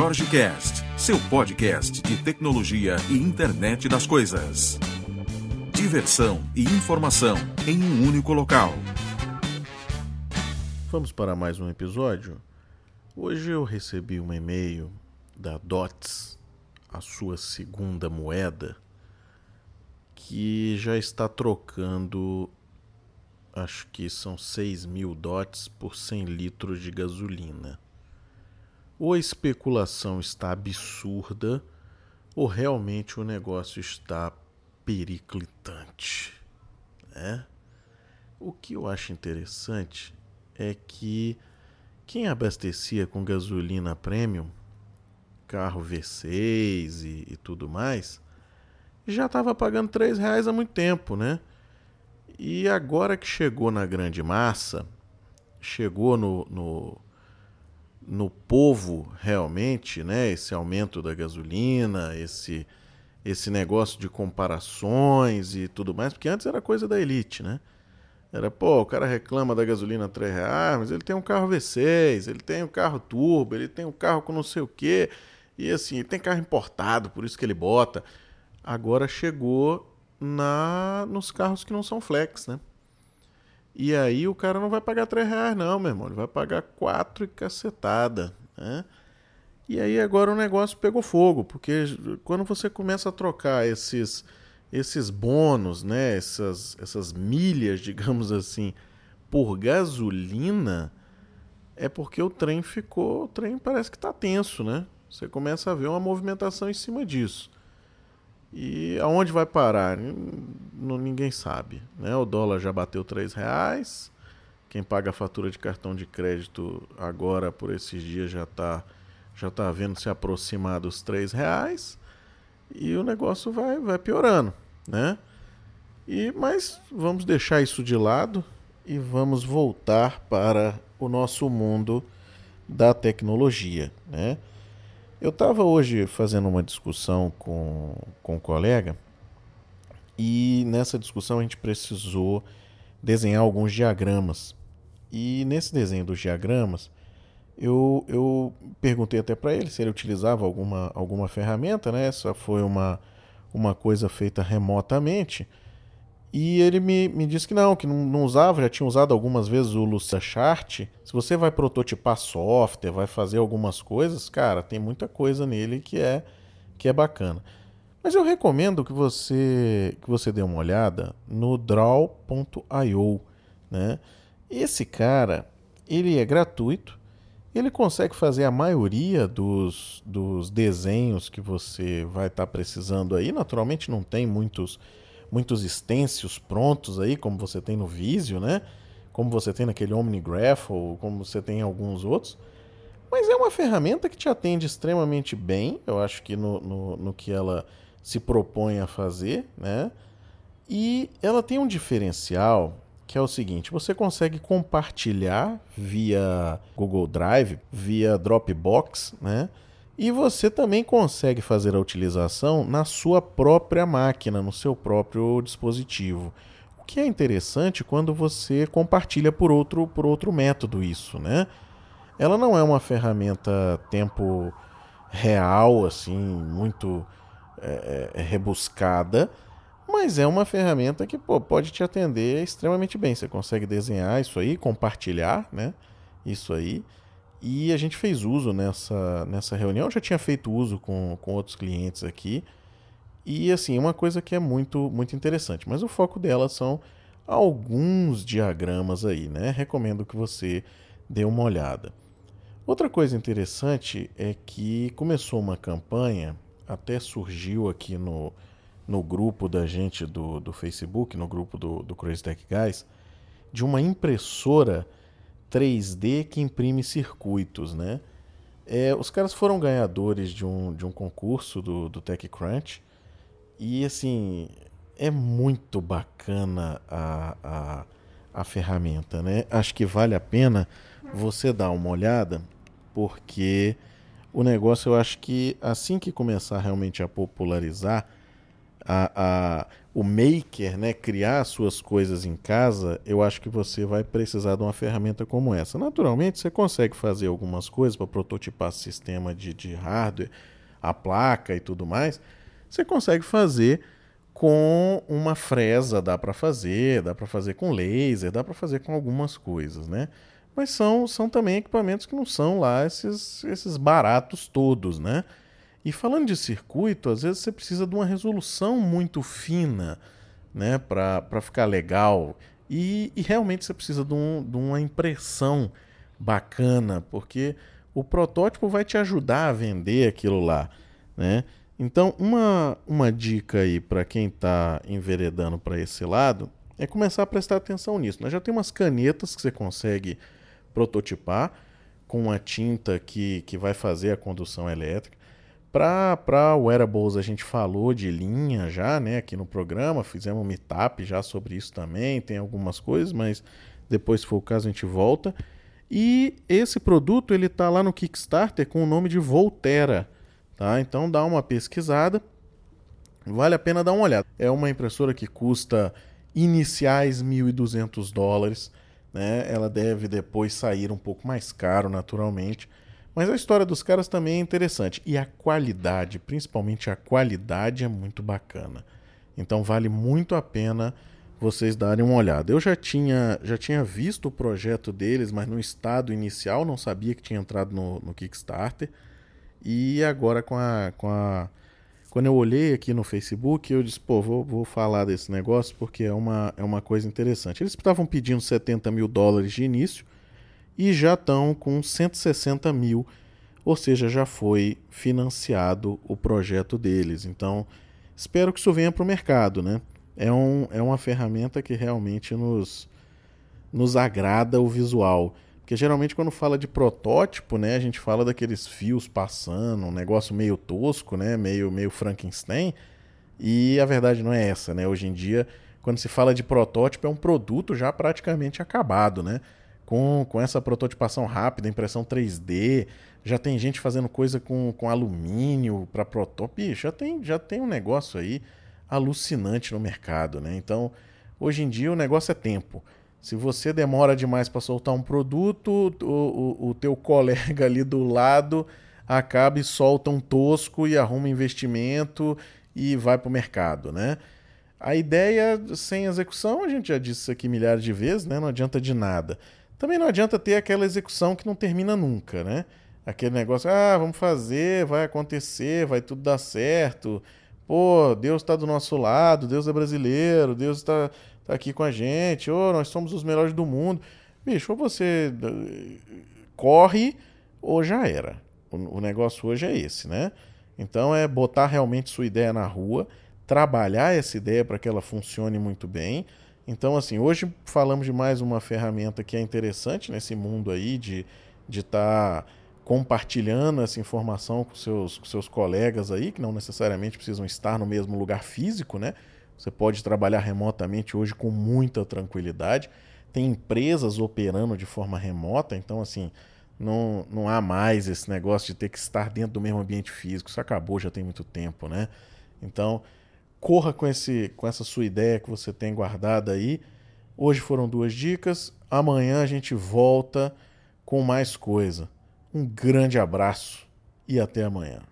Jorge Cast, seu podcast de tecnologia e internet das coisas. Diversão e informação em um único local. Vamos para mais um episódio? Hoje eu recebi um e-mail da DOTS, a sua segunda moeda, que já está trocando, acho que são 6 mil DOTs por 100 litros de gasolina ou a especulação está absurda, ou realmente o negócio está periclitante. Né? O que eu acho interessante é que quem abastecia com gasolina premium, carro V6 e, e tudo mais, já estava pagando três reais há muito tempo, né? E agora que chegou na grande massa, chegou no, no no povo realmente, né? Esse aumento da gasolina, esse esse negócio de comparações e tudo mais, porque antes era coisa da elite, né? Era, pô, o cara reclama da gasolina 3 reais, mas ele tem um carro V6, ele tem um carro turbo, ele tem um carro com não sei o quê, e assim, tem carro importado, por isso que ele bota. Agora chegou na nos carros que não são flex, né? E aí o cara não vai pagar 3 reais, não, meu irmão. Ele vai pagar 4 e cacetada. Né? E aí agora o negócio pegou fogo, porque quando você começa a trocar esses, esses bônus, né? essas, essas milhas, digamos assim, por gasolina, é porque o trem ficou. O trem parece que está tenso, né? Você começa a ver uma movimentação em cima disso. E aonde vai parar? Ninguém sabe. Né? O dólar já bateu três reais. Quem paga a fatura de cartão de crédito agora por esses dias já está já tá vendo se aproximar dos três reais e o negócio vai, vai piorando, né? E mas vamos deixar isso de lado e vamos voltar para o nosso mundo da tecnologia, né? Eu estava hoje fazendo uma discussão com, com um colega e nessa discussão a gente precisou desenhar alguns diagramas. E nesse desenho dos diagramas, eu, eu perguntei até para ele se ele utilizava alguma, alguma ferramenta, né? Essa foi uma, uma coisa feita remotamente. E ele me, me disse que não, que não, não, usava, já tinha usado algumas vezes o Lucidchart. Se você vai prototipar software, vai fazer algumas coisas, cara, tem muita coisa nele que é que é bacana. Mas eu recomendo que você que você dê uma olhada no draw.io, né? Esse cara, ele é gratuito, ele consegue fazer a maioria dos, dos desenhos que você vai estar tá precisando aí. Naturalmente não tem muitos muitos extensos prontos aí, como você tem no Visio, né? Como você tem naquele OmniGraph ou como você tem em alguns outros. Mas é uma ferramenta que te atende extremamente bem, eu acho que no, no, no que ela se propõe a fazer, né? E ela tem um diferencial que é o seguinte: você consegue compartilhar via Google Drive, via Dropbox, né? E você também consegue fazer a utilização na sua própria máquina, no seu próprio dispositivo. O que é interessante quando você compartilha por outro, por outro método isso, né? Ela não é uma ferramenta tempo real, assim, muito é, é, rebuscada, mas é uma ferramenta que pô, pode te atender extremamente bem. Você consegue desenhar isso aí, compartilhar, né? Isso aí. E a gente fez uso nessa, nessa reunião, eu já tinha feito uso com, com outros clientes aqui. E assim, uma coisa que é muito, muito interessante, mas o foco dela são alguns diagramas aí, né? Recomendo que você dê uma olhada. Outra coisa interessante é que começou uma campanha, até surgiu aqui no, no grupo da gente do, do Facebook, no grupo do, do Crazy Tech Guys, de uma impressora 3D que imprime circuitos, né? É, os caras foram ganhadores de um, de um concurso do, do TechCrunch e, assim, é muito bacana a, a, a ferramenta, né? Acho que vale a pena você dar uma olhada, porque o negócio eu acho que assim que começar realmente a popularizar, a, a, o maker, né, criar suas coisas em casa, eu acho que você vai precisar de uma ferramenta como essa. Naturalmente, você consegue fazer algumas coisas para prototipar sistema de, de hardware, a placa e tudo mais. Você consegue fazer com uma fresa, dá para fazer, dá para fazer com laser, dá para fazer com algumas coisas, né? Mas são, são também equipamentos que não são lá esses, esses baratos todos, né? E falando de circuito, às vezes você precisa de uma resolução muito fina né, para ficar legal. E, e, realmente você precisa de, um, de uma impressão bacana, porque o protótipo vai te ajudar a vender aquilo lá. Né? Então, uma, uma dica aí para quem está enveredando para esse lado é começar a prestar atenção nisso. Nós já tem umas canetas que você consegue prototipar com uma tinta que, que vai fazer a condução elétrica. Para wearables, a gente falou de linha já, né, aqui no programa, fizemos um meetup já sobre isso também, tem algumas coisas, mas depois, se for o caso, a gente volta. E esse produto, ele tá lá no Kickstarter com o nome de Volterra, tá? Então dá uma pesquisada, vale a pena dar uma olhada. É uma impressora que custa iniciais 1.200 dólares, né? Ela deve depois sair um pouco mais caro, naturalmente, mas a história dos caras também é interessante. E a qualidade, principalmente a qualidade, é muito bacana. Então vale muito a pena vocês darem uma olhada. Eu já tinha, já tinha visto o projeto deles, mas no estado inicial, não sabia que tinha entrado no, no Kickstarter. E agora com a, com a. Quando eu olhei aqui no Facebook, eu disse, pô, vou, vou falar desse negócio porque é uma, é uma coisa interessante. Eles estavam pedindo 70 mil dólares de início e já estão com 160 mil, ou seja, já foi financiado o projeto deles. Então, espero que isso venha para o mercado, né? É, um, é uma ferramenta que realmente nos, nos agrada o visual. Porque geralmente quando fala de protótipo, né, a gente fala daqueles fios passando, um negócio meio tosco, né, meio, meio Frankenstein. E a verdade não é essa, né? Hoje em dia, quando se fala de protótipo, é um produto já praticamente acabado, né? Com, com essa prototipação rápida, impressão 3D. Já tem gente fazendo coisa com, com alumínio para protótipo. Já tem, já tem um negócio aí alucinante no mercado, né? Então, hoje em dia o negócio é tempo. Se você demora demais para soltar um produto, o, o, o, teu colega ali do lado acaba e solta um tosco e arruma investimento e vai para o mercado, né? A ideia sem execução, a gente já disse isso aqui milhares de vezes, né? Não adianta de nada. Também não adianta ter aquela execução que não termina nunca, né? Aquele negócio, ah, vamos fazer, vai acontecer, vai tudo dar certo. Pô, Deus está do nosso lado, Deus é brasileiro, Deus está tá aqui com a gente, oh, nós somos os melhores do mundo. Bicho, ou você eh, corre ou já era. O negócio hoje é esse, né? Então é botar realmente sua ideia na rua, trabalhar essa ideia para que ela funcione muito bem então, assim, hoje falamos de mais uma ferramenta que é interessante nesse mundo aí de estar de tá compartilhando essa informação com seus, com seus colegas aí, que não necessariamente precisam estar no mesmo lugar físico, né? Você pode trabalhar remotamente hoje com muita tranquilidade. Tem empresas operando de forma remota, então, assim, não, não há mais esse negócio de ter que estar dentro do mesmo ambiente físico. Isso acabou já tem muito tempo, né? Então, corra com, esse, com essa sua ideia que você tem guardada aí. Hoje foram duas dicas. Amanhã a gente volta com mais coisa. Um grande abraço e até amanhã.